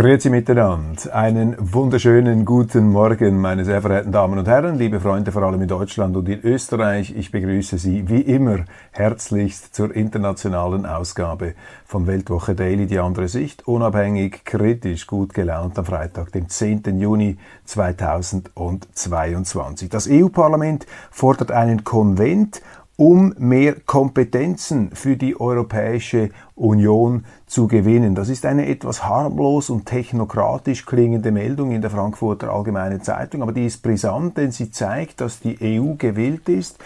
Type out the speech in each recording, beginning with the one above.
Grüezi miteinander. Einen wunderschönen guten Morgen, meine sehr verehrten Damen und Herren, liebe Freunde, vor allem in Deutschland und in Österreich. Ich begrüße Sie wie immer herzlichst zur internationalen Ausgabe von Weltwoche Daily, die andere Sicht, unabhängig, kritisch, gut gelaunt am Freitag, dem 10. Juni 2022. Das EU-Parlament fordert einen Konvent um mehr Kompetenzen für die Europäische Union zu gewinnen. Das ist eine etwas harmlos und technokratisch klingende Meldung in der Frankfurter Allgemeinen Zeitung, aber die ist brisant, denn sie zeigt, dass die EU gewillt ist,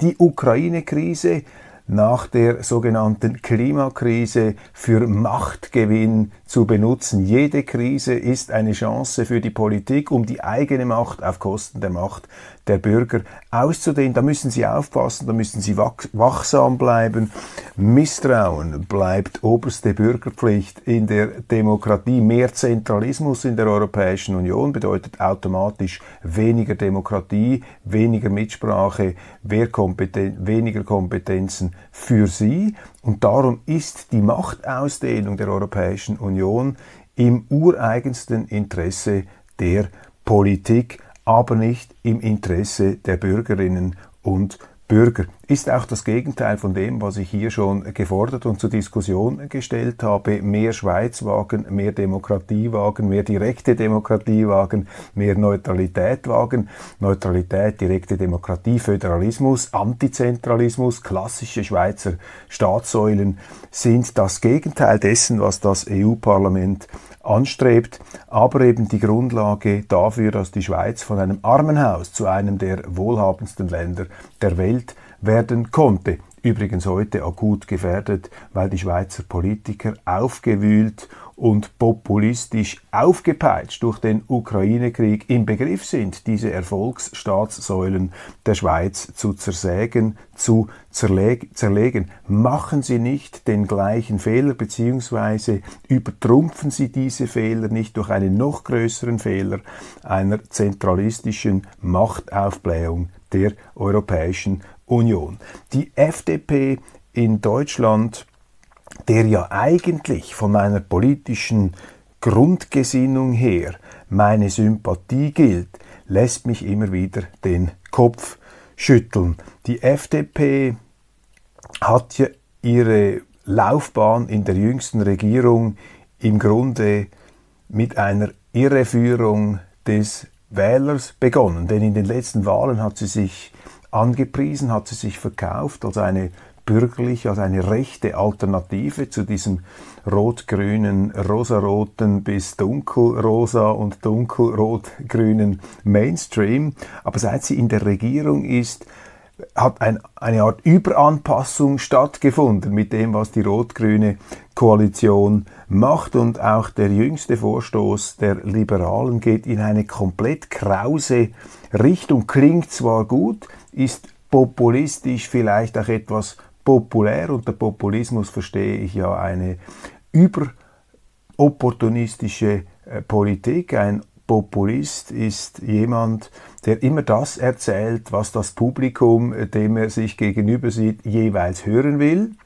die Ukraine-Krise nach der sogenannten Klimakrise für Machtgewinn zu benutzen. Jede Krise ist eine Chance für die Politik, um die eigene Macht auf Kosten der Macht der Bürger auszudehnen. Da müssen sie aufpassen, da müssen sie wachsam bleiben. Misstrauen bleibt oberste Bürgerpflicht in der Demokratie. Mehr Zentralismus in der Europäischen Union bedeutet automatisch weniger Demokratie, weniger Mitsprache, weniger Kompetenzen für sie. Und darum ist die Machtausdehnung der Europäischen Union im ureigensten Interesse der Politik aber nicht im Interesse der Bürgerinnen und Bürger. Ist auch das Gegenteil von dem, was ich hier schon gefordert und zur Diskussion gestellt habe. Mehr Schweiz wagen, mehr Demokratie wagen, mehr direkte Demokratie wagen, mehr Neutralität wagen. Neutralität, direkte Demokratie, Föderalismus, Antizentralismus, klassische Schweizer Staatssäulen sind das Gegenteil dessen, was das EU-Parlament anstrebt, aber eben die Grundlage dafür, dass die Schweiz von einem Armenhaus zu einem der wohlhabendsten Länder der Welt werden konnte. Übrigens heute akut gefährdet, weil die Schweizer Politiker aufgewühlt und populistisch aufgepeitscht durch den Ukraine-Krieg im Begriff sind, diese Erfolgsstaatssäulen der Schweiz zu zersägen, zu zerlegen. Machen Sie nicht den gleichen Fehler, beziehungsweise übertrumpfen Sie diese Fehler nicht durch einen noch größeren Fehler einer zentralistischen Machtaufblähung der Europäischen Union. Die FDP in Deutschland der ja eigentlich von meiner politischen Grundgesinnung her meine Sympathie gilt, lässt mich immer wieder den Kopf schütteln. Die FDP hat ja ihre Laufbahn in der jüngsten Regierung im Grunde mit einer Irreführung des Wählers begonnen. Denn in den letzten Wahlen hat sie sich angepriesen, hat sie sich verkauft als eine bürgerlich, als eine rechte Alternative zu diesem rot-grünen, rosaroten bis dunkelrosa und dunkelrot-grünen Mainstream. Aber seit sie in der Regierung ist, hat ein, eine Art Überanpassung stattgefunden mit dem, was die rot-grüne Koalition macht. Und auch der jüngste Vorstoß der Liberalen geht in eine komplett krause Richtung. Klingt zwar gut, ist populistisch vielleicht auch etwas populär. Unter Populismus verstehe ich ja eine überopportunistische äh, Politik. Ein Populist ist jemand, der immer das erzählt, was das Publikum, äh, dem er sich gegenüber sieht, jeweils hören will.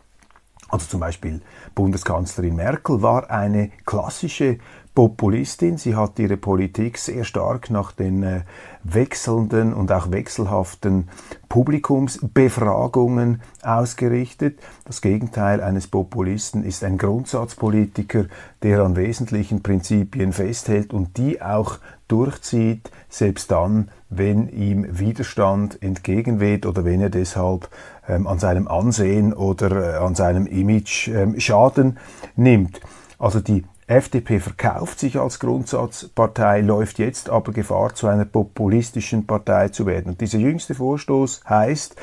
Also zum Beispiel Bundeskanzlerin Merkel war eine klassische Populistin. Sie hat ihre Politik sehr stark nach den äh, wechselnden und auch wechselhaften Publikumsbefragungen ausgerichtet. Das Gegenteil eines Populisten ist ein Grundsatzpolitiker, der an wesentlichen Prinzipien festhält und die auch durchzieht, selbst dann, wenn ihm Widerstand entgegenweht oder wenn er deshalb ähm, an seinem Ansehen oder äh, an seinem Image ähm, Schaden nimmt. Also die FDP verkauft sich als Grundsatzpartei, läuft jetzt aber Gefahr, zu einer populistischen Partei zu werden. Und dieser jüngste Vorstoß heißt,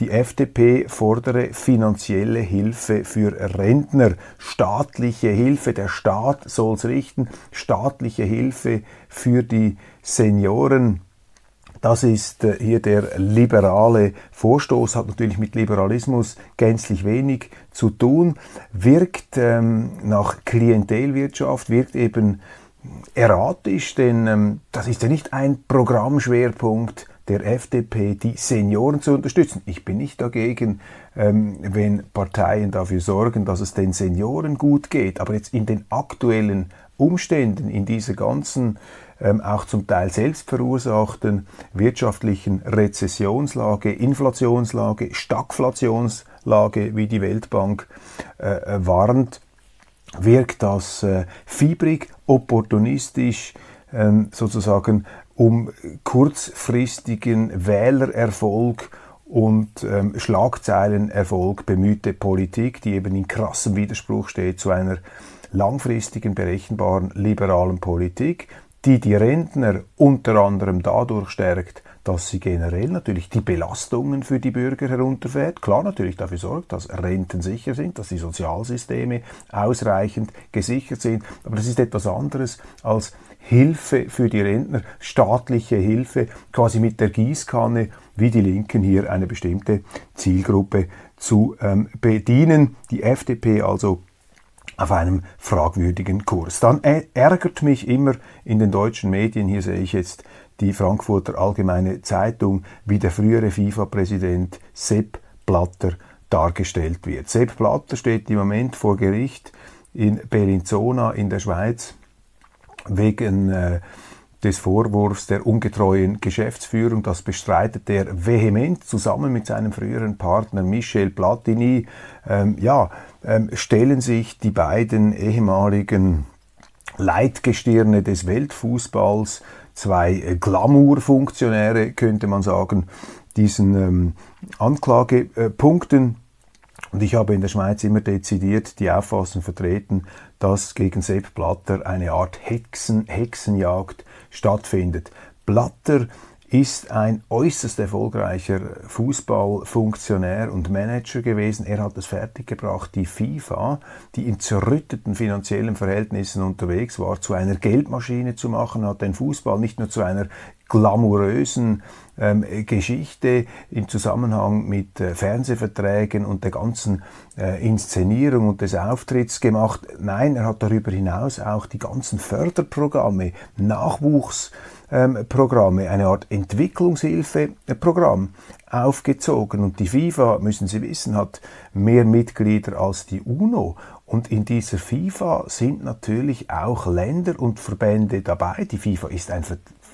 die FDP fordere finanzielle Hilfe für Rentner, staatliche Hilfe, der Staat soll es richten, staatliche Hilfe für die Senioren. Das ist äh, hier der liberale Vorstoß, hat natürlich mit Liberalismus gänzlich wenig zu tun, wirkt ähm, nach Klientelwirtschaft, wirkt eben erratisch, denn ähm, das ist ja nicht ein Programmschwerpunkt der FDP, die Senioren zu unterstützen. Ich bin nicht dagegen, ähm, wenn Parteien dafür sorgen, dass es den Senioren gut geht, aber jetzt in den aktuellen Umständen, in dieser ganzen auch zum Teil selbst verursachten wirtschaftlichen Rezessionslage, Inflationslage, Stagflationslage, wie die Weltbank äh, äh, warnt, wirkt das äh, fiebrig, opportunistisch, ähm, sozusagen um kurzfristigen Wählererfolg und ähm, Schlagzeilenerfolg bemühte Politik, die eben in krassem Widerspruch steht zu einer langfristigen, berechenbaren, liberalen Politik, die die Rentner unter anderem dadurch stärkt, dass sie generell natürlich die Belastungen für die Bürger herunterfährt. Klar natürlich dafür sorgt, dass Renten sicher sind, dass die Sozialsysteme ausreichend gesichert sind. Aber das ist etwas anderes als Hilfe für die Rentner, staatliche Hilfe, quasi mit der Gießkanne, wie die Linken hier eine bestimmte Zielgruppe zu ähm, bedienen. Die FDP also auf einem fragwürdigen Kurs. Dann ärgert mich immer in den deutschen Medien, hier sehe ich jetzt die Frankfurter Allgemeine Zeitung, wie der frühere FIFA-Präsident Sepp Blatter dargestellt wird. Sepp Blatter steht im Moment vor Gericht in Bellinzona in der Schweiz wegen äh, des Vorwurfs der ungetreuen Geschäftsführung. Das bestreitet er vehement zusammen mit seinem früheren Partner Michel Platini. Ähm, ja, ähm, stellen sich die beiden ehemaligen Leitgestirne des Weltfußballs, zwei äh, Glamour-Funktionäre, könnte man sagen, diesen ähm, Anklagepunkten. Und ich habe in der Schweiz immer dezidiert die Auffassung vertreten, dass gegen Sepp Blatter eine Art Hexen, Hexenjagd stattfindet. Blatter ist ein äußerst erfolgreicher Fußballfunktionär und Manager gewesen. Er hat es fertiggebracht, die FIFA, die in zerrütteten finanziellen Verhältnissen unterwegs war, zu einer Geldmaschine zu machen, hat den Fußball nicht nur zu einer glamourösen ähm, Geschichte im Zusammenhang mit äh, Fernsehverträgen und der ganzen äh, Inszenierung und des Auftritts gemacht. Nein, er hat darüber hinaus auch die ganzen Förderprogramme, Nachwuchsprogramme, ähm, eine Art Entwicklungshilfeprogramm aufgezogen. Und die FIFA, müssen Sie wissen, hat mehr Mitglieder als die UNO. Und in dieser FIFA sind natürlich auch Länder und Verbände dabei. Die FIFA ist ein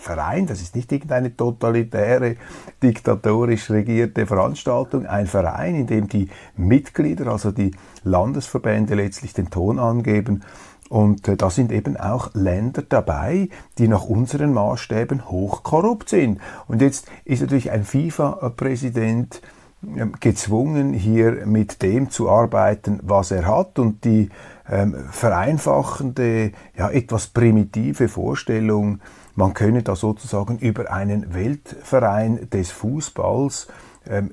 Verein, das ist nicht irgendeine totalitäre, diktatorisch regierte Veranstaltung, ein Verein, in dem die Mitglieder, also die Landesverbände letztlich den Ton angeben. Und äh, da sind eben auch Länder dabei, die nach unseren Maßstäben hochkorrupt sind. Und jetzt ist natürlich ein FIFA-Präsident ähm, gezwungen, hier mit dem zu arbeiten, was er hat. Und die ähm, vereinfachende, ja, etwas primitive Vorstellung, man könne da sozusagen über einen Weltverein des Fußballs ähm,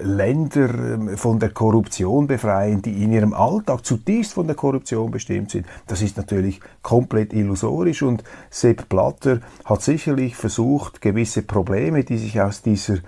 Länder ähm, von der Korruption befreien, die in ihrem Alltag zutiefst von der Korruption bestimmt sind. Das ist natürlich komplett illusorisch und Sepp Blatter hat sicherlich versucht, gewisse Probleme, die sich aus dieser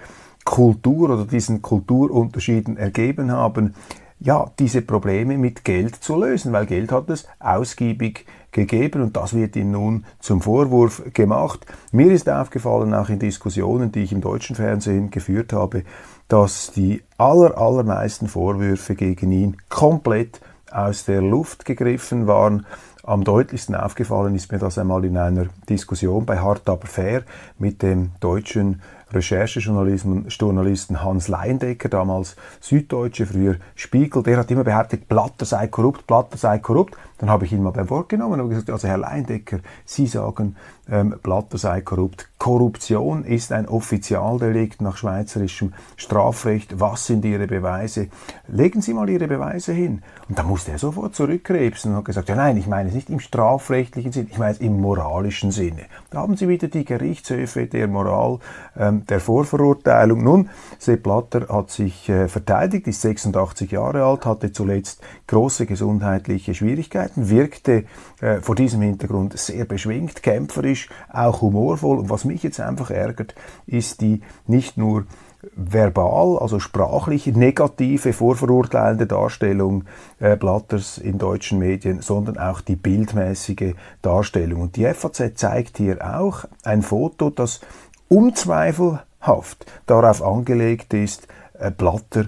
Kultur oder diesen Kulturunterschieden ergeben haben, ja, diese Probleme mit Geld zu lösen, weil Geld hat es ausgiebig gegeben und das wird ihm nun zum Vorwurf gemacht. Mir ist aufgefallen, auch in Diskussionen, die ich im deutschen Fernsehen geführt habe, dass die aller, allermeisten Vorwürfe gegen ihn komplett aus der Luft gegriffen waren. Am deutlichsten aufgefallen ist mir das einmal in einer Diskussion bei Hart aber fair mit dem deutschen Recherchejournalisten Hans Leindecker, damals Süddeutsche, früher Spiegel, der hat immer behauptet, Blatter sei korrupt, Blatter sei korrupt. Dann habe ich ihn mal beim Wort genommen und gesagt, also Herr Leindecker, Sie sagen, ähm, Blatter sei korrupt. Korruption ist ein Offizialdelikt nach schweizerischem Strafrecht. Was sind Ihre Beweise? Legen Sie mal Ihre Beweise hin. Und da musste er sofort zurückkrebsen und hat gesagt, ja nein, ich meine meine nicht im strafrechtlichen Sinne, ich meine im moralischen Sinne. Da haben Sie wieder die Gerichtshöfe der Moral, ähm, der Vorverurteilung. Nun, Sepp Blatter hat sich äh, verteidigt, ist 86 Jahre alt, hatte zuletzt große gesundheitliche Schwierigkeiten, wirkte äh, vor diesem Hintergrund sehr beschwingt, kämpferisch, auch humorvoll. Und was mich jetzt einfach ärgert, ist die nicht nur verbal, also sprachlich negative, vorverurteilende Darstellung äh, Blatters in deutschen Medien, sondern auch die bildmäßige Darstellung. Und die FAZ zeigt hier auch ein Foto, das unzweifelhaft darauf angelegt ist, äh, Blatter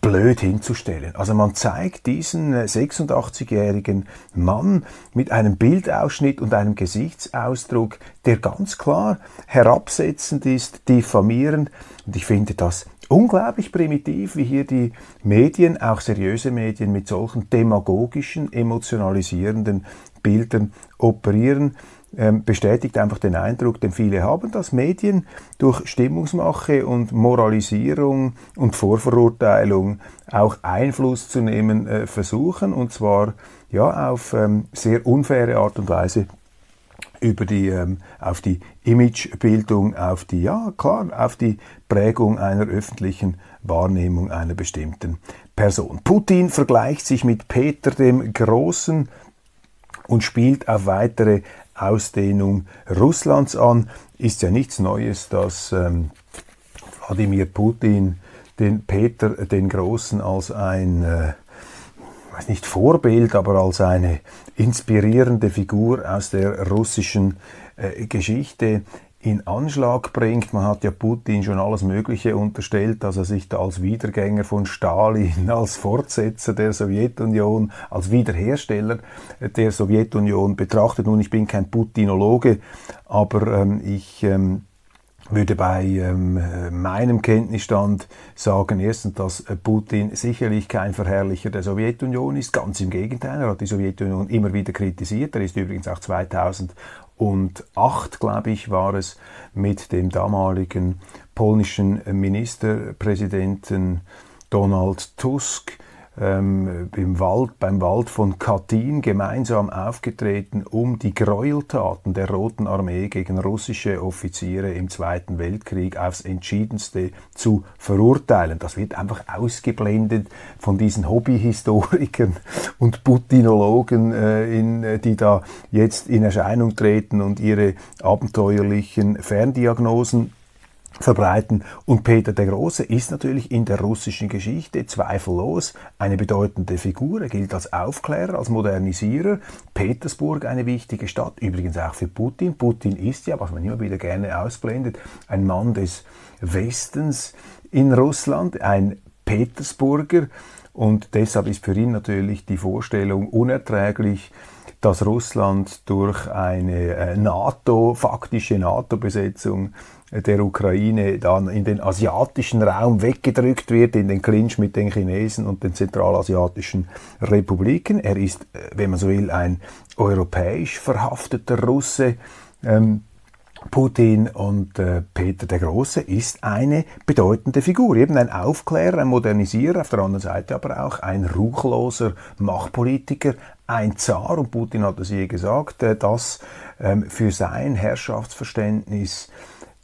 blöd hinzustellen. Also man zeigt diesen 86-jährigen äh, Mann mit einem Bildausschnitt und einem Gesichtsausdruck, der ganz klar herabsetzend ist, diffamierend. Und ich finde das unglaublich primitiv, wie hier die Medien, auch seriöse Medien, mit solchen demagogischen, emotionalisierenden Bildern operieren. Ähm, bestätigt einfach den Eindruck, den viele haben, dass Medien durch Stimmungsmache und Moralisierung und Vorverurteilung auch Einfluss zu nehmen äh, versuchen und zwar ja auf ähm, sehr unfaire Art und Weise über die, ähm, auf die Imagebildung, auf die, ja klar, auf die Prägung einer öffentlichen Wahrnehmung einer bestimmten Person. Putin vergleicht sich mit Peter dem Großen und spielt auf weitere Ausdehnung Russlands an. Ist ja nichts Neues, dass ähm, Wladimir Putin den Peter den Großen als ein, äh, weiß nicht Vorbild, aber als eine inspirierende Figur aus der russischen äh, Geschichte in Anschlag bringt. Man hat ja Putin schon alles Mögliche unterstellt, dass er sich da als Wiedergänger von Stalin, als Fortsetzer der Sowjetunion, als Wiederhersteller der Sowjetunion betrachtet. Nun, ich bin kein Putinologe, aber ähm, ich ähm, würde bei ähm, meinem Kenntnisstand sagen, erstens, dass Putin sicherlich kein Verherrlicher der Sowjetunion ist, ganz im Gegenteil, er hat die Sowjetunion immer wieder kritisiert, er ist übrigens auch 2000 und acht, glaube ich, war es mit dem damaligen polnischen Ministerpräsidenten Donald Tusk ähm, im Wald, beim Wald von Katyn gemeinsam aufgetreten, um die Gräueltaten der Roten Armee gegen russische Offiziere im Zweiten Weltkrieg aufs entschiedenste zu verurteilen. Das wird einfach ausgeblendet von diesen Hobbyhistorikern und Putinologen, äh, in, die da jetzt in Erscheinung treten und ihre abenteuerlichen Ferndiagnosen verbreiten. Und Peter der Große ist natürlich in der russischen Geschichte zweifellos eine bedeutende Figur. Er gilt als Aufklärer, als Modernisierer. Petersburg eine wichtige Stadt, übrigens auch für Putin. Putin ist ja, was man immer wieder gerne ausblendet, ein Mann des Westens in Russland, ein Petersburger. Und deshalb ist für ihn natürlich die Vorstellung unerträglich, dass Russland durch eine äh, NATO, faktische NATO-Besetzung der Ukraine dann in den asiatischen Raum weggedrückt wird, in den Clinch mit den Chinesen und den zentralasiatischen Republiken. Er ist, äh, wenn man so will, ein europäisch verhafteter Russe. Ähm, Putin und äh, Peter der Große ist eine bedeutende Figur, eben ein Aufklärer, ein Modernisierer, auf der anderen Seite aber auch ein ruchloser Machtpolitiker, ein Zar, und Putin hat es je gesagt, äh, dass ähm, für sein Herrschaftsverständnis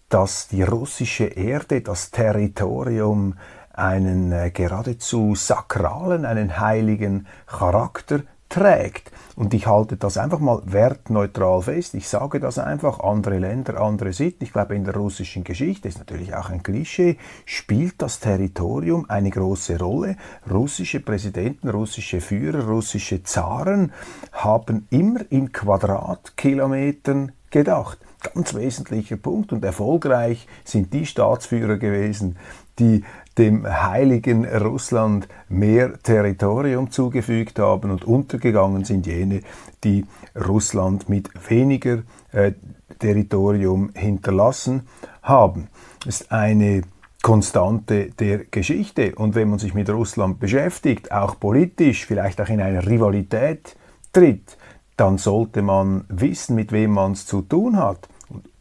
dass die russische Erde, das Territorium, einen äh, geradezu sakralen, einen heiligen Charakter trägt. Und ich halte das einfach mal wertneutral fest. Ich sage das einfach, andere Länder, andere Sitten. Ich glaube, in der russischen Geschichte ist natürlich auch ein Klischee, spielt das Territorium eine große Rolle. Russische Präsidenten, russische Führer, russische Zaren haben immer in Quadratkilometern gedacht ganz wesentlicher Punkt und erfolgreich sind die Staatsführer gewesen, die dem heiligen Russland mehr Territorium zugefügt haben und untergegangen sind jene, die Russland mit weniger äh, Territorium hinterlassen haben. Das ist eine Konstante der Geschichte. Und wenn man sich mit Russland beschäftigt, auch politisch, vielleicht auch in eine Rivalität tritt, dann sollte man wissen, mit wem man es zu tun hat.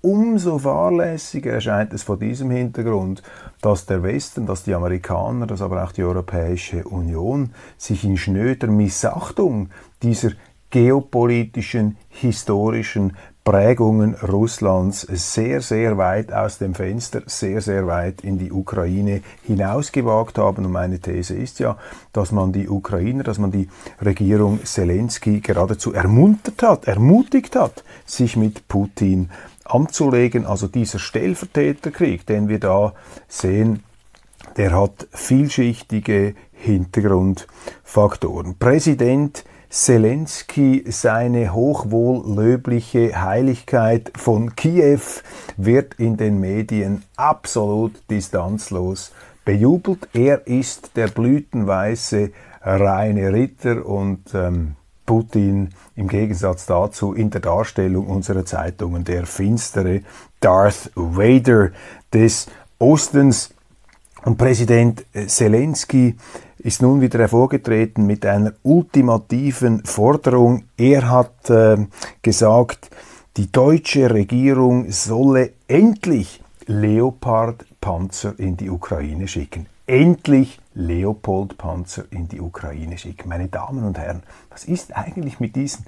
Umso fahrlässiger erscheint es vor diesem Hintergrund, dass der Westen, dass die Amerikaner, dass aber auch die Europäische Union sich in schnöder Missachtung dieser geopolitischen, historischen Prägungen Russlands sehr, sehr weit aus dem Fenster, sehr, sehr weit in die Ukraine hinausgewagt haben. Und meine These ist ja, dass man die Ukrainer, dass man die Regierung Zelensky geradezu ermuntert hat, ermutigt hat, sich mit Putin anzulegen. Also dieser Stellvertreterkrieg, den wir da sehen, der hat vielschichtige Hintergrundfaktoren. Präsident Zelensky seine hochwohllöbliche Heiligkeit von Kiew wird in den Medien absolut distanzlos bejubelt. Er ist der blütenweiße reine Ritter und ähm, Putin im Gegensatz dazu in der Darstellung unserer Zeitungen der finstere Darth Vader des Ostens. Und Präsident Zelensky ist nun wieder hervorgetreten mit einer ultimativen Forderung. Er hat äh, gesagt, die deutsche Regierung solle endlich Leopard-Panzer in die Ukraine schicken. Endlich Leopold-Panzer in die Ukraine schicken. Meine Damen und Herren, was ist eigentlich mit diesen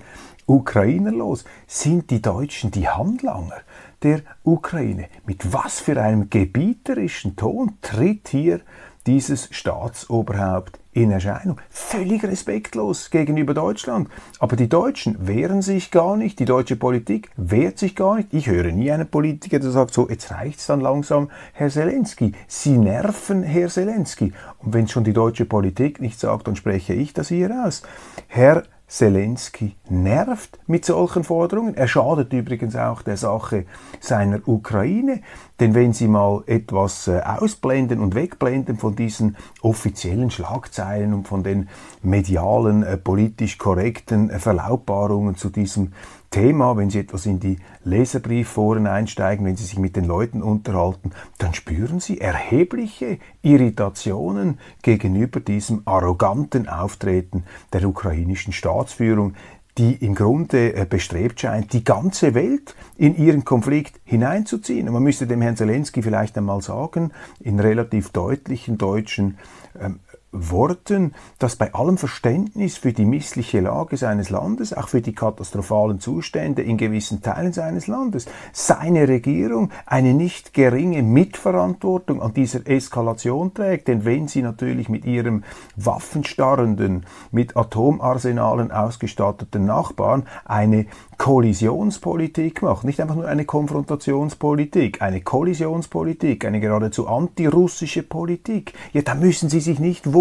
Ukrainer los? Sind die Deutschen die Handlanger der Ukraine? Mit was für einem gebieterischen Ton tritt hier dieses Staatsoberhaupt in Erscheinung. Völlig respektlos gegenüber Deutschland. Aber die Deutschen wehren sich gar nicht, die deutsche Politik wehrt sich gar nicht. Ich höre nie einen Politiker, der sagt, so, jetzt reicht's dann langsam, Herr Zelensky. Sie nerven Herr Zelensky. Und wenn schon die deutsche Politik nicht sagt, dann spreche ich das hier aus. Herr Zelensky nervt mit solchen Forderungen. Er schadet übrigens auch der Sache seiner Ukraine, denn wenn Sie mal etwas äh, ausblenden und wegblenden von diesen offiziellen Schlagzeilen und von den medialen, äh, politisch korrekten äh, Verlautbarungen zu diesem Thema, wenn Sie etwas in die Leserbriefforen einsteigen, wenn Sie sich mit den Leuten unterhalten, dann spüren Sie erhebliche Irritationen gegenüber diesem arroganten Auftreten der ukrainischen Staatsführung, die im Grunde äh, bestrebt scheint, die ganze Welt in ihren Konflikt hineinzuziehen. Und man müsste dem Herrn Zelensky vielleicht einmal sagen, in relativ deutlichen deutschen ähm, Worten, dass bei allem Verständnis für die missliche Lage seines Landes, auch für die katastrophalen Zustände in gewissen Teilen seines Landes, seine Regierung eine nicht geringe Mitverantwortung an dieser Eskalation trägt. Denn wenn sie natürlich mit ihrem waffenstarrenden, mit Atomarsenalen ausgestatteten Nachbarn eine Kollisionspolitik macht, nicht einfach nur eine Konfrontationspolitik, eine Kollisionspolitik, eine geradezu antirussische Politik, ja, da müssen Sie sich nicht wundern,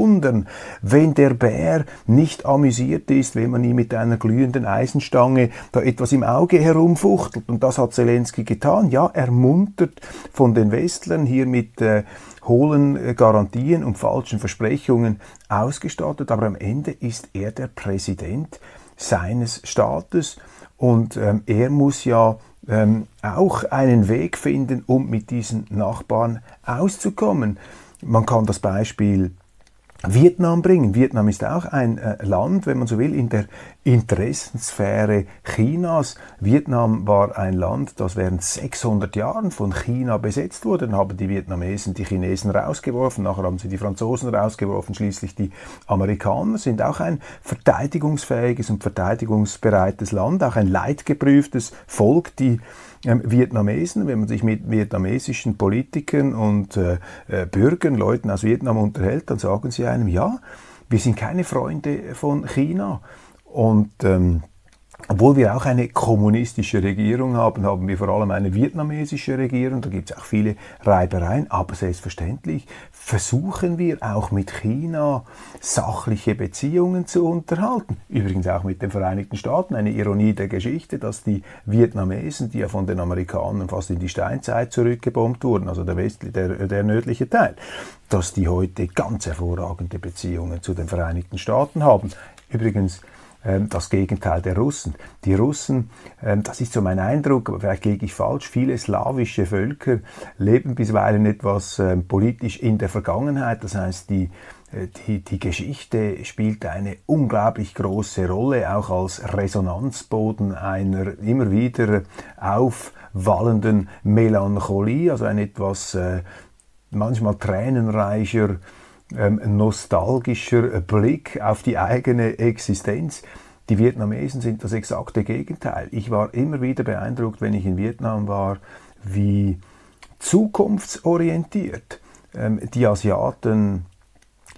wenn der Bär nicht amüsiert ist, wenn man ihm mit einer glühenden Eisenstange da etwas im Auge herumfuchtelt. Und das hat Zelensky getan. Ja, ermuntert von den Westlern hier mit äh, hohlen äh, Garantien und falschen Versprechungen ausgestattet. Aber am Ende ist er der Präsident seines Staates und ähm, er muss ja ähm, auch einen Weg finden, um mit diesen Nachbarn auszukommen. Man kann das Beispiel Vietnam bringen. Vietnam ist auch ein äh, Land, wenn man so will, in der Interessensphäre Chinas. Vietnam war ein Land, das während 600 Jahren von China besetzt wurde. Dann haben die Vietnamesen die Chinesen rausgeworfen, nachher haben sie die Franzosen rausgeworfen, schließlich die Amerikaner sind auch ein verteidigungsfähiges und verteidigungsbereites Land, auch ein leidgeprüftes Volk, die ähm, Vietnamesen, wenn man sich mit vietnamesischen Politikern und äh, äh, Bürgern, Leuten aus Vietnam unterhält, dann sagen sie einem, ja, wir sind keine Freunde von China. Und ähm, obwohl wir auch eine kommunistische Regierung haben, haben wir vor allem eine vietnamesische Regierung. Da gibt es auch viele Reibereien. Aber selbstverständlich versuchen wir auch mit China sachliche Beziehungen zu unterhalten. Übrigens auch mit den Vereinigten Staaten. Eine Ironie der Geschichte, dass die Vietnamesen, die ja von den Amerikanern fast in die Steinzeit zurückgebombt wurden, also der, westliche, der, der nördliche Teil, dass die heute ganz hervorragende Beziehungen zu den Vereinigten Staaten haben. Übrigens, das Gegenteil der Russen. Die Russen, ähm, das ist so mein Eindruck, aber vielleicht liege ich falsch, viele slawische Völker leben bisweilen etwas ähm, politisch in der Vergangenheit. Das heißt, die, äh, die, die Geschichte spielt eine unglaublich große Rolle, auch als Resonanzboden einer immer wieder aufwallenden Melancholie, also ein etwas äh, manchmal tränenreicher ähm, nostalgischer Blick auf die eigene Existenz. Die Vietnamesen sind das exakte Gegenteil. Ich war immer wieder beeindruckt, wenn ich in Vietnam war, wie zukunftsorientiert ähm, die Asiaten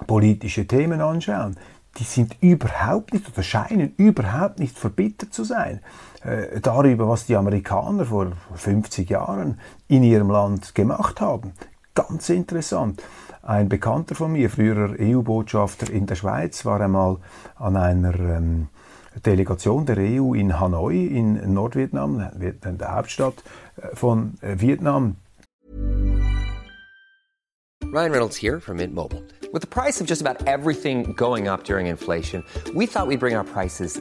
politische Themen anschauen. Die sind überhaupt nicht oder scheinen überhaupt nicht verbittert zu sein äh, darüber, was die Amerikaner vor 50 Jahren in ihrem Land gemacht haben. Ganz interessant. Ein Bekannter von mir, früherer EU-Botschafter in der Schweiz, war einmal an einer ähm, Delegation der EU in Hanoi in Nordvietnam, der Hauptstadt äh, von äh, Vietnam. Ryan Reynolds here from Mint Mobile. With the price of just about everything going up during inflation, we thought we'd bring our prices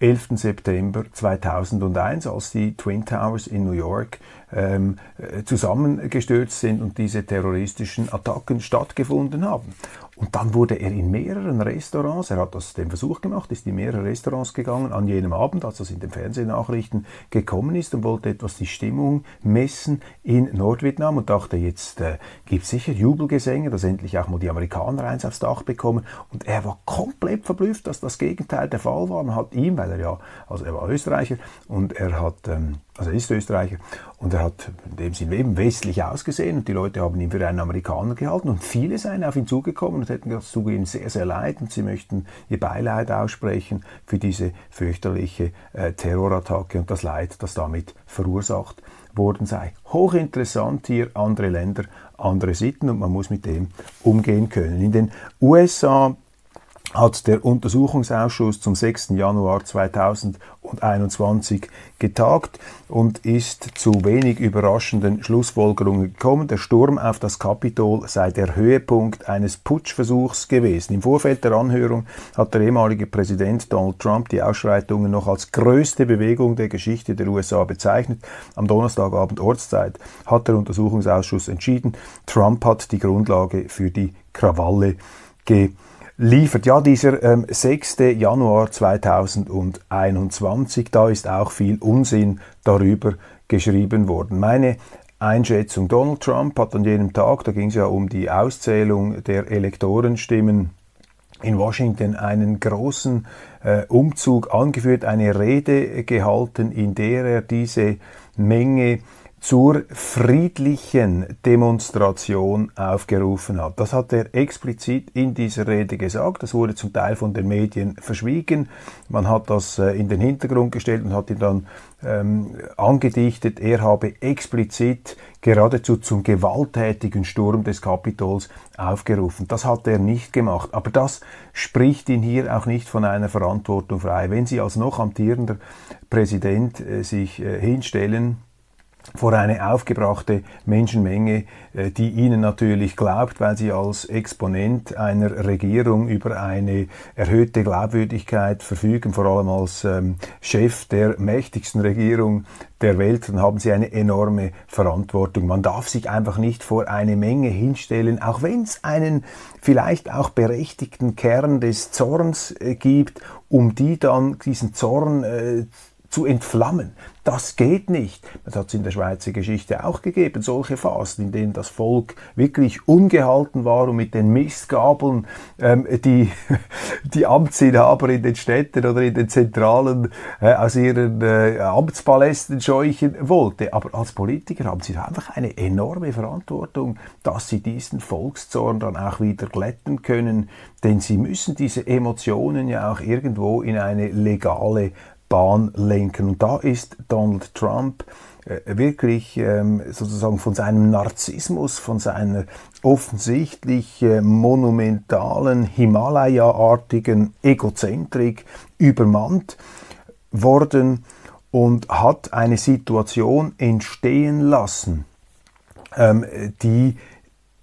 11. September 2001, als die Twin Towers in New York ähm, äh, zusammengestürzt sind und diese terroristischen Attacken stattgefunden haben. Und dann wurde er in mehreren Restaurants, er hat das den Versuch gemacht, ist in mehrere Restaurants gegangen an jenem Abend, als das in den Fernsehnachrichten gekommen ist und wollte etwas die Stimmung messen in Nordvietnam und dachte, jetzt äh, gibt es sicher Jubelgesänge, dass endlich auch mal die Amerikaner eins aufs Dach bekommen. Und er war komplett verblüfft, dass das Gegenteil der Fall war. Man hat ihm, weil er ja, also er war Österreicher und er hat ähm, also er ist Österreicher, und er hat in dem Sinne eben westlich ausgesehen und die Leute haben ihn für einen Amerikaner gehalten und viele seien auf ihn zugekommen und hätten gesagt, es tut ihnen sehr, sehr leid und sie möchten ihr Beileid aussprechen für diese fürchterliche äh, Terrorattacke und das Leid, das damit verursacht worden sei. Hochinteressant hier andere Länder, andere Sitten und man muss mit dem umgehen können. In den USA hat der Untersuchungsausschuss zum 6. Januar 2021 getagt und ist zu wenig überraschenden Schlussfolgerungen gekommen. Der Sturm auf das Kapitol sei der Höhepunkt eines Putschversuchs gewesen. Im Vorfeld der Anhörung hat der ehemalige Präsident Donald Trump die Ausschreitungen noch als größte Bewegung der Geschichte der USA bezeichnet. Am Donnerstagabend Ortszeit hat der Untersuchungsausschuss entschieden, Trump hat die Grundlage für die Krawalle gegeben liefert. Ja, dieser ähm, 6. Januar 2021, da ist auch viel Unsinn darüber geschrieben worden. Meine Einschätzung, Donald Trump hat an jenem Tag, da ging es ja um die Auszählung der Elektorenstimmen, in Washington einen großen äh, Umzug angeführt, eine Rede gehalten, in der er diese Menge zur friedlichen Demonstration aufgerufen hat. Das hat er explizit in dieser Rede gesagt. Das wurde zum Teil von den Medien verschwiegen. Man hat das äh, in den Hintergrund gestellt und hat ihn dann ähm, angedichtet, er habe explizit geradezu zum gewalttätigen Sturm des Kapitols aufgerufen. Das hat er nicht gemacht. Aber das spricht ihn hier auch nicht von einer Verantwortung frei. Wenn Sie als noch amtierender Präsident äh, sich äh, hinstellen, vor eine aufgebrachte Menschenmenge, äh, die ihnen natürlich glaubt, weil sie als Exponent einer Regierung über eine erhöhte Glaubwürdigkeit verfügen, vor allem als ähm, Chef der mächtigsten Regierung der Welt, dann haben sie eine enorme Verantwortung. Man darf sich einfach nicht vor eine Menge hinstellen, auch wenn es einen vielleicht auch berechtigten Kern des Zorns äh, gibt, um die dann diesen Zorn äh, zu entflammen. Das geht nicht. Das hat es in der Schweizer Geschichte auch gegeben, solche Phasen, in denen das Volk wirklich ungehalten war und mit den Mistgabeln ähm, die, die Amtsinhaber in den Städten oder in den Zentralen äh, aus ihren äh, Amtspalästen scheuchen wollte. Aber als Politiker haben sie einfach eine enorme Verantwortung, dass sie diesen Volkszorn dann auch wieder glätten können, denn sie müssen diese Emotionen ja auch irgendwo in eine legale Bahn lenken. Und da ist Donald Trump äh, wirklich ähm, sozusagen von seinem Narzissmus, von seiner offensichtlich äh, monumentalen, Himalaya-artigen Egozentrik übermannt worden und hat eine Situation entstehen lassen, ähm, die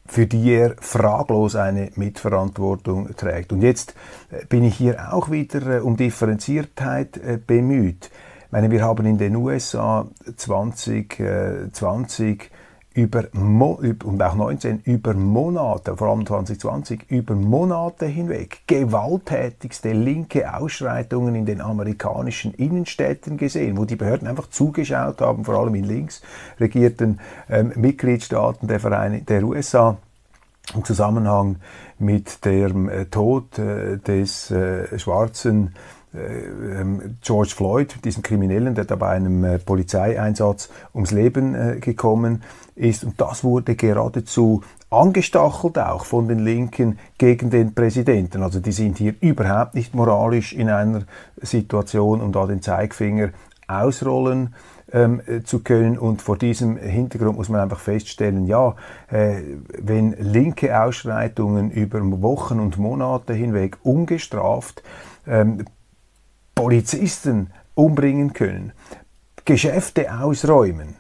für die er fraglos eine Mitverantwortung trägt. Und jetzt äh, bin ich hier auch wieder äh, um Differenziertheit äh, bemüht. Ich meine, wir haben in den USA 2020 über Mo und auch 19 über Monate, vor allem 2020, über Monate hinweg gewalttätigste linke Ausschreitungen in den amerikanischen Innenstädten gesehen, wo die Behörden einfach zugeschaut haben, vor allem in links regierten ähm, Mitgliedstaaten der, Vereine, der USA im Zusammenhang mit dem äh, Tod äh, des äh, schwarzen George Floyd, diesen Kriminellen, der da bei einem äh, Polizeieinsatz ums Leben äh, gekommen ist. Und das wurde geradezu angestachelt auch von den Linken gegen den Präsidenten. Also die sind hier überhaupt nicht moralisch in einer Situation, um da den Zeigfinger ausrollen ähm, zu können. Und vor diesem Hintergrund muss man einfach feststellen, ja, äh, wenn linke Ausschreitungen über Wochen und Monate hinweg ungestraft ähm, Polizisten umbringen können, Geschäfte ausräumen,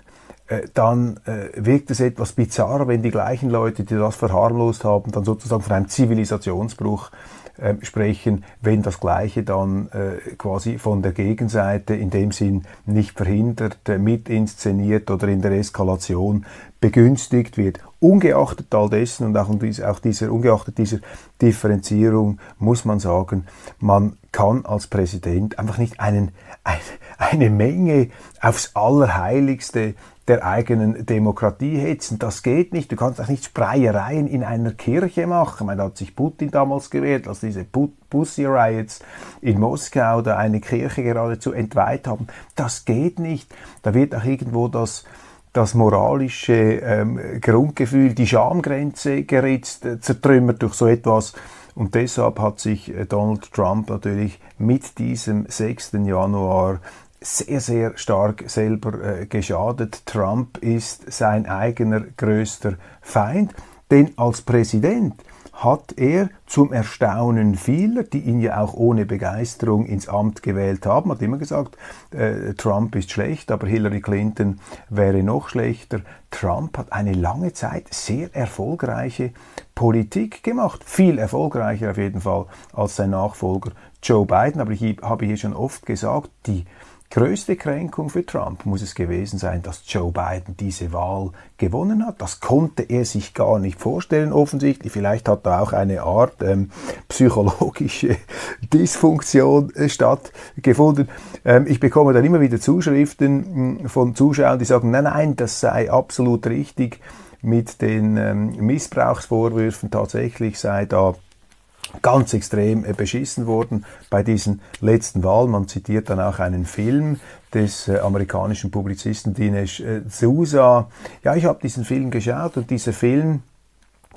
äh, dann äh, wirkt es etwas bizarr, wenn die gleichen Leute, die das verharmlost haben, dann sozusagen von einem Zivilisationsbruch äh, sprechen, wenn das Gleiche dann äh, quasi von der Gegenseite in dem Sinn nicht verhindert, mit inszeniert oder in der Eskalation begünstigt wird. Ungeachtet all dessen und auch, auch dieser, ungeachtet dieser Differenzierung muss man sagen, man kann als Präsident einfach nicht einen, ein, eine Menge aufs Allerheiligste der eigenen Demokratie hetzen. Das geht nicht. Du kannst auch nicht Spreiereien in einer Kirche machen. Man hat sich Putin damals gewählt, als diese Pussy Riots in Moskau da eine Kirche geradezu entweiht haben. Das geht nicht. Da wird auch irgendwo das das moralische ähm, Grundgefühl, die Schamgrenze geritzt, äh, zertrümmert durch so etwas. Und deshalb hat sich äh, Donald Trump natürlich mit diesem 6. Januar sehr, sehr stark selber äh, geschadet. Trump ist sein eigener größter Feind, denn als Präsident hat er zum Erstaunen vieler, die ihn ja auch ohne Begeisterung ins Amt gewählt haben, hat immer gesagt, äh, Trump ist schlecht, aber Hillary Clinton wäre noch schlechter. Trump hat eine lange Zeit sehr erfolgreiche Politik gemacht, viel erfolgreicher auf jeden Fall als sein Nachfolger Joe Biden. Aber ich habe hier schon oft gesagt, die größte Kränkung für Trump muss es gewesen sein, dass Joe Biden diese Wahl gewonnen hat. Das konnte er sich gar nicht vorstellen, offensichtlich. Vielleicht hat da auch eine Art ähm, psychologische Dysfunktion äh, stattgefunden. Ähm, ich bekomme dann immer wieder Zuschriften mh, hm, von Zuschauern, die sagen, nein, nein, das sei absolut richtig mit den ähm, Missbrauchsvorwürfen. Tatsächlich sei da ganz extrem äh, beschissen worden bei diesen letzten Wahlen. Man zitiert dann auch einen Film des äh, amerikanischen Publizisten Dinesh äh, Sousa. Ja, ich habe diesen Film geschaut und dieser Film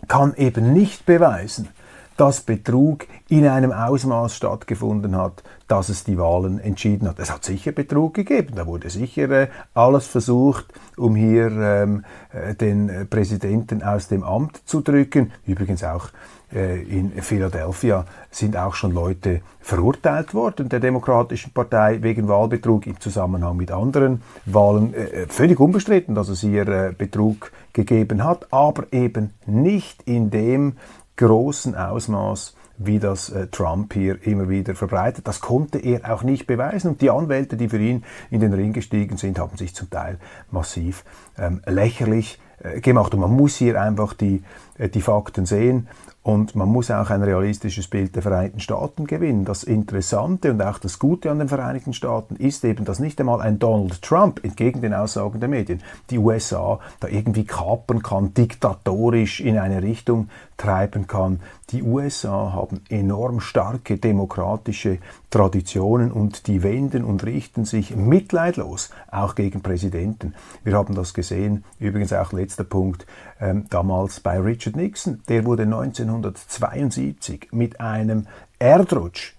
kann eben nicht beweisen, dass Betrug in einem Ausmaß stattgefunden hat, dass es die Wahlen entschieden hat. Es hat sicher Betrug gegeben, da wurde sicher alles versucht, um hier ähm, äh, den Präsidenten aus dem Amt zu drücken. Übrigens auch in Philadelphia sind auch schon Leute verurteilt worden der Demokratischen Partei wegen Wahlbetrug im Zusammenhang mit anderen Wahlen. Äh, völlig unbestritten, dass es hier äh, Betrug gegeben hat, aber eben nicht in dem großen Ausmaß, wie das äh, Trump hier immer wieder verbreitet. Das konnte er auch nicht beweisen. Und die Anwälte, die für ihn in den Ring gestiegen sind, haben sich zum Teil massiv ähm, lächerlich äh, gemacht. Und man muss hier einfach die, äh, die Fakten sehen. Und man muss auch ein realistisches Bild der Vereinigten Staaten gewinnen. Das Interessante und auch das Gute an den Vereinigten Staaten ist eben, dass nicht einmal ein Donald Trump, entgegen den Aussagen der Medien, die USA da irgendwie kapern kann, diktatorisch in eine Richtung treiben kann. Die USA haben enorm starke demokratische Traditionen und die wenden und richten sich mitleidlos auch gegen Präsidenten. Wir haben das gesehen, übrigens auch letzter Punkt, ähm, damals bei Richard Nixon. Der wurde 1972 mit einem Erdrutsch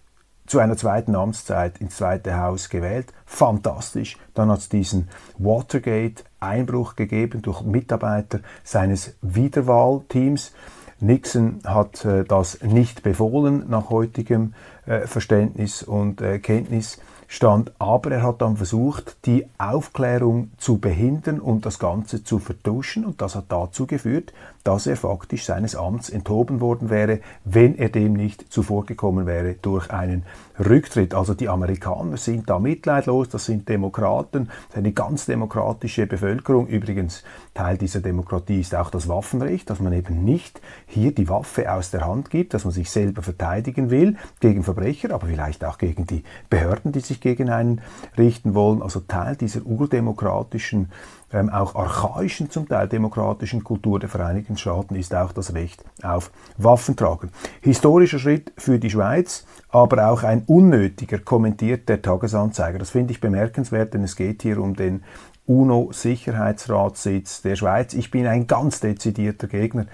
zu einer zweiten Amtszeit ins Zweite Haus gewählt. Fantastisch. Dann hat es diesen Watergate-Einbruch gegeben durch Mitarbeiter seines Wiederwahlteams. Nixon hat äh, das nicht befohlen nach heutigem äh, Verständnis und äh, Kenntnis stand, aber er hat dann versucht, die Aufklärung zu behindern und das Ganze zu vertuschen. Und das hat dazu geführt, dass er faktisch seines Amts enthoben worden wäre, wenn er dem nicht zuvorgekommen wäre durch einen Rücktritt. Also die Amerikaner sind da mitleidlos, das sind Demokraten, das ist eine ganz demokratische Bevölkerung. Übrigens, Teil dieser Demokratie ist auch das Waffenrecht, dass man eben nicht hier die Waffe aus der Hand gibt, dass man sich selber verteidigen will gegen Verbrecher, aber vielleicht auch gegen die Behörden, die sich gegen einen richten wollen. Also Teil dieser urdemokratischen ähm, auch archaischen, zum Teil demokratischen Kultur der Vereinigten Staaten ist auch das Recht auf Waffentragen. Historischer Schritt für die Schweiz, aber auch ein unnötiger, kommentiert der Tagesanzeiger. Das finde ich bemerkenswert, denn es geht hier um den UNO-Sicherheitsratssitz der Schweiz. Ich bin ein ganz dezidierter Gegner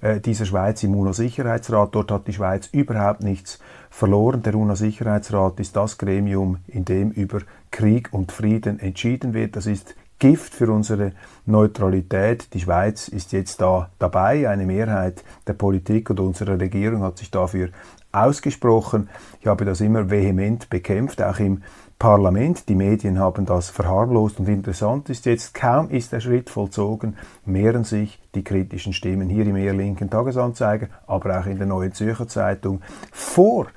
äh, dieser Schweiz im UNO-Sicherheitsrat. Dort hat die Schweiz überhaupt nichts verloren. Der UNO-Sicherheitsrat ist das Gremium, in dem über Krieg und Frieden entschieden wird. Das ist Gift für unsere Neutralität. Die Schweiz ist jetzt da dabei. Eine Mehrheit der Politik und unserer Regierung hat sich dafür ausgesprochen. Ich habe das immer vehement bekämpft, auch im Parlament. Die Medien haben das verharmlost und interessant ist jetzt, kaum ist der Schritt vollzogen, mehren sich die kritischen Stimmen hier im eher linken Tagesanzeiger, aber auch in der Neuen Zürcher Zeitung vor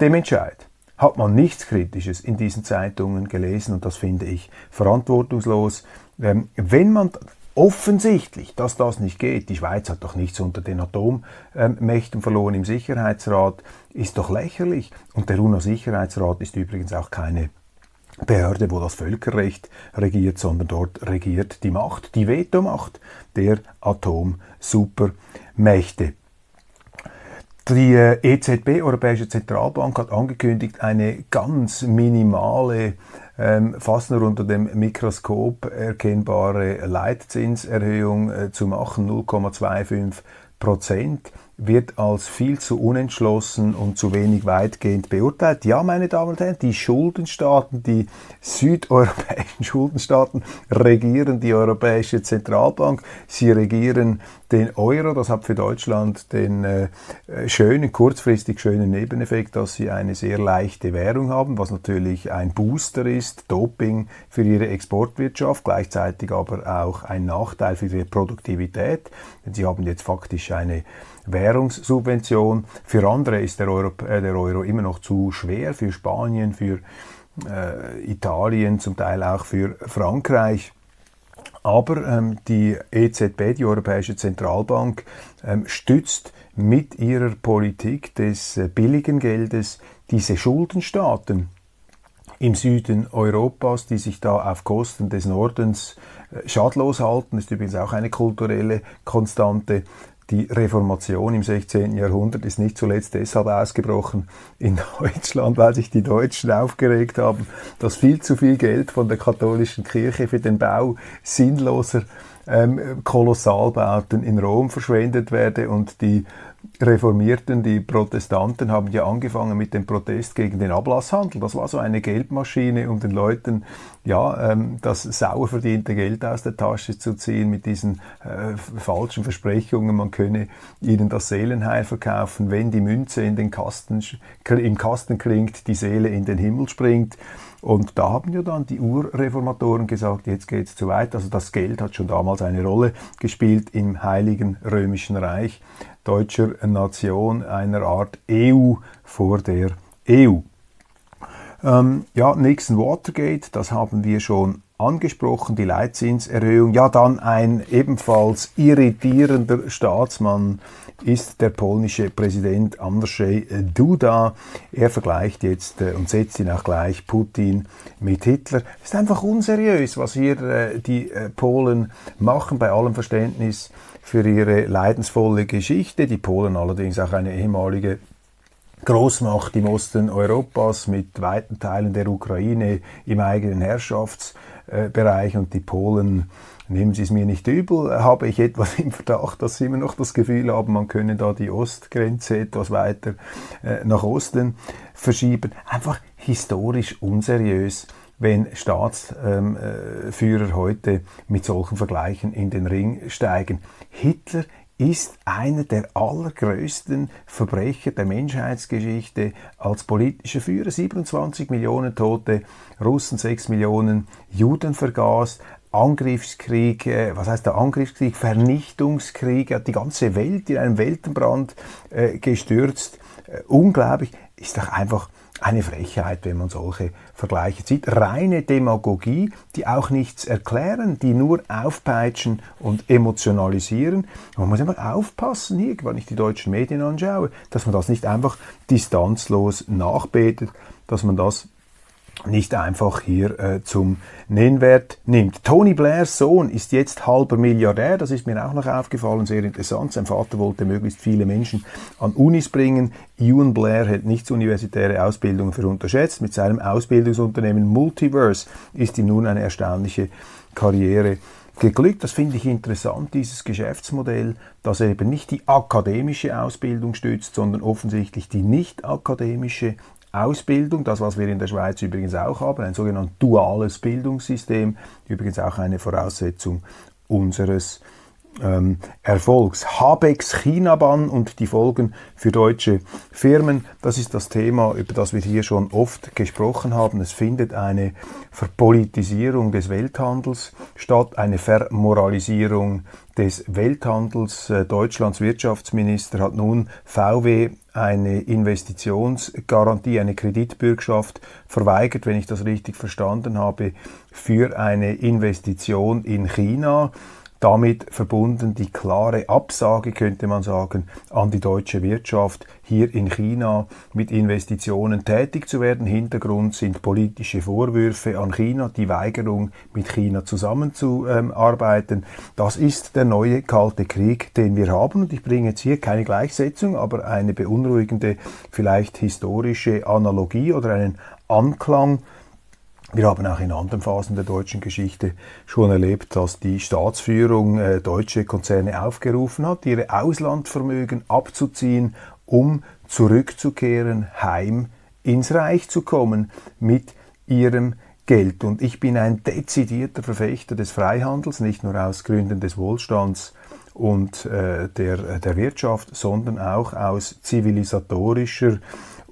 dem Entscheid hat man nichts Kritisches in diesen Zeitungen gelesen und das finde ich verantwortungslos. Ähm, wenn man offensichtlich, dass das nicht geht, die Schweiz hat doch nichts unter den Atommächten verloren im Sicherheitsrat, ist doch lächerlich. Und der UNO-Sicherheitsrat ist übrigens auch keine Behörde, wo das Völkerrecht regiert, sondern dort regiert die Macht, die Vetomacht der Atomsupermächte. Die äh, EZB, Europäische Zentralbank, hat angekündigt, eine ganz minimale, ähm, fast nur unter dem Mikroskop erkennbare Leitzinserhöhung äh, zu machen, 0,25 Prozent wird als viel zu unentschlossen und zu wenig weitgehend beurteilt. Ja, meine Damen und Herren, die Schuldenstaaten, die südeuropäischen Schuldenstaaten regieren die Europäische Zentralbank. Sie regieren den Euro. Das hat für Deutschland den äh, schönen, kurzfristig schönen Nebeneffekt, dass sie eine sehr leichte Währung haben, was natürlich ein Booster ist, Doping für ihre Exportwirtschaft, gleichzeitig aber auch ein Nachteil für ihre Produktivität. Denn sie haben jetzt faktisch eine Währungssubvention. Für andere ist der Euro, äh, der Euro immer noch zu schwer, für Spanien, für äh, Italien, zum Teil auch für Frankreich. Aber ähm, die EZB, die Europäische Zentralbank, ähm, stützt mit ihrer Politik des äh, billigen Geldes diese Schuldenstaaten im Süden Europas, die sich da auf Kosten des Nordens äh, schadlos halten, ist übrigens auch eine kulturelle Konstante. Die Reformation im 16. Jahrhundert ist nicht zuletzt deshalb ausgebrochen in Deutschland, weil sich die Deutschen aufgeregt haben, dass viel zu viel Geld von der katholischen Kirche für den Bau sinnloser ähm, Kolossalbauten in Rom verschwendet werde und die Reformierten, die Protestanten haben ja angefangen mit dem Protest gegen den Ablasshandel. Das war so eine Geldmaschine, um den Leuten ja ähm, das sauer verdiente Geld aus der Tasche zu ziehen mit diesen äh, falschen Versprechungen, man könne ihnen das Seelenheil verkaufen, wenn die Münze in den Kasten, im Kasten klingt, die Seele in den Himmel springt. Und da haben ja dann die Urreformatoren gesagt, jetzt geht es zu weit. Also das Geld hat schon damals eine Rolle gespielt im Heiligen Römischen Reich deutscher Nation, einer Art EU vor der EU. Ähm, ja, Nixon Watergate, das haben wir schon angesprochen, die Leitzinserhöhung. Ja, dann ein ebenfalls irritierender Staatsmann ist der polnische Präsident Andrzej Duda. Er vergleicht jetzt äh, und setzt ihn auch gleich Putin mit Hitler. Es ist einfach unseriös, was hier äh, die äh, Polen machen, bei allem Verständnis für ihre leidensvolle Geschichte. Die Polen allerdings auch eine ehemalige Großmacht im Osten Europas mit weiten Teilen der Ukraine im eigenen Herrschaftsbereich und die Polen nehmen Sie es mir nicht übel, habe ich etwas im Verdacht, dass Sie immer noch das Gefühl haben, man könne da die Ostgrenze etwas weiter äh, nach Osten verschieben. Einfach historisch unseriös wenn Staatsführer ähm, äh, heute mit solchen Vergleichen in den Ring steigen. Hitler ist einer der allergrößten Verbrecher der Menschheitsgeschichte als politischer Führer. 27 Millionen Tote, Russen 6 Millionen, Juden vergaß, Angriffskrieg, äh, was heißt der Angriffskrieg, Vernichtungskrieg, er hat die ganze Welt in einem Weltenbrand äh, gestürzt. Äh, unglaublich, ist doch einfach eine Frechheit, wenn man solche Vergleiche zieht. Reine Demagogie, die auch nichts erklären, die nur aufpeitschen und emotionalisieren. Man muss immer aufpassen hier, wenn ich die deutschen Medien anschaue, dass man das nicht einfach distanzlos nachbetet, dass man das nicht einfach hier äh, zum Nennwert nimmt. Tony Blairs Sohn ist jetzt halber Milliardär, das ist mir auch noch aufgefallen, sehr interessant. Sein Vater wollte möglichst viele Menschen an Unis bringen. Ewan Blair hält nichts universitäre Ausbildung für unterschätzt. Mit seinem Ausbildungsunternehmen Multiverse ist ihm nun eine erstaunliche Karriere geglückt. Das finde ich interessant, dieses Geschäftsmodell, dass er eben nicht die akademische Ausbildung stützt, sondern offensichtlich die nicht akademische Ausbildung, das was wir in der Schweiz übrigens auch haben, ein sogenanntes duales Bildungssystem, übrigens auch eine Voraussetzung unseres ähm, Erfolgs. Habecks China-Bann und die Folgen für deutsche Firmen, das ist das Thema, über das wir hier schon oft gesprochen haben. Es findet eine Verpolitisierung des Welthandels statt, eine Vermoralisierung des Welthandels. Äh, Deutschlands Wirtschaftsminister hat nun VW eine Investitionsgarantie, eine Kreditbürgschaft verweigert, wenn ich das richtig verstanden habe, für eine Investition in China damit verbunden die klare Absage, könnte man sagen, an die deutsche Wirtschaft, hier in China mit Investitionen tätig zu werden. Hintergrund sind politische Vorwürfe an China, die Weigerung, mit China zusammenzuarbeiten. Das ist der neue Kalte Krieg, den wir haben. Und ich bringe jetzt hier keine Gleichsetzung, aber eine beunruhigende, vielleicht historische Analogie oder einen Anklang wir haben auch in anderen Phasen der deutschen Geschichte schon erlebt, dass die Staatsführung äh, deutsche Konzerne aufgerufen hat, ihre Auslandvermögen abzuziehen, um zurückzukehren, heim ins Reich zu kommen mit ihrem Geld. Und ich bin ein dezidierter Verfechter des Freihandels, nicht nur aus Gründen des Wohlstands und äh, der, der Wirtschaft, sondern auch aus zivilisatorischer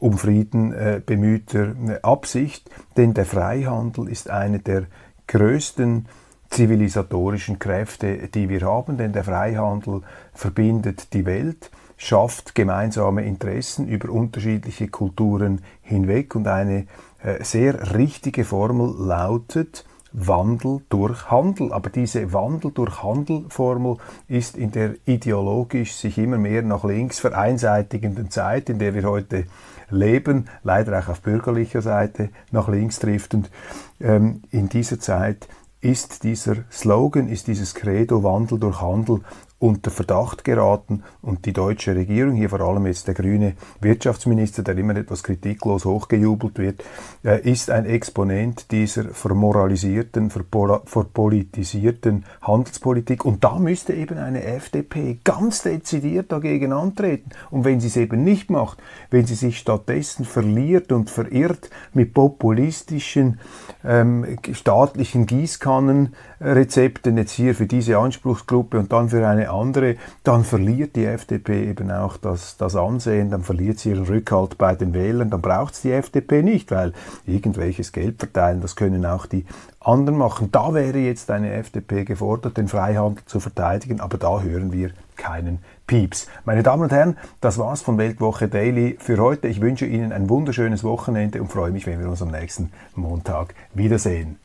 um Frieden äh, bemühter äh, Absicht, denn der Freihandel ist eine der größten zivilisatorischen Kräfte, die wir haben, denn der Freihandel verbindet die Welt, schafft gemeinsame Interessen über unterschiedliche Kulturen hinweg und eine äh, sehr richtige Formel lautet, Wandel durch Handel. Aber diese Wandel durch Handel-Formel ist in der ideologisch sich immer mehr nach links vereinseitigenden Zeit, in der wir heute leben, leider auch auf bürgerlicher Seite nach links driftend, ähm, in dieser Zeit ist dieser Slogan, ist dieses Credo Wandel durch Handel unter Verdacht geraten und die deutsche Regierung, hier vor allem jetzt der grüne Wirtschaftsminister, der immer etwas kritiklos hochgejubelt wird, äh, ist ein Exponent dieser vermoralisierten, verpolitisierten Handelspolitik. Und da müsste eben eine FDP ganz dezidiert dagegen antreten. Und wenn sie es eben nicht macht, wenn sie sich stattdessen verliert und verirrt mit populistischen ähm, staatlichen Gießkannenrezepten, jetzt hier für diese Anspruchsgruppe und dann für eine andere, dann verliert die FDP eben auch das, das Ansehen, dann verliert sie ihren Rückhalt bei den Wählern, dann braucht es die FDP nicht, weil irgendwelches Geld verteilen, das können auch die anderen machen. Da wäre jetzt eine FDP gefordert, den Freihandel zu verteidigen, aber da hören wir keinen Pieps. Meine Damen und Herren, das war's von Weltwoche Daily für heute. Ich wünsche Ihnen ein wunderschönes Wochenende und freue mich, wenn wir uns am nächsten Montag wiedersehen.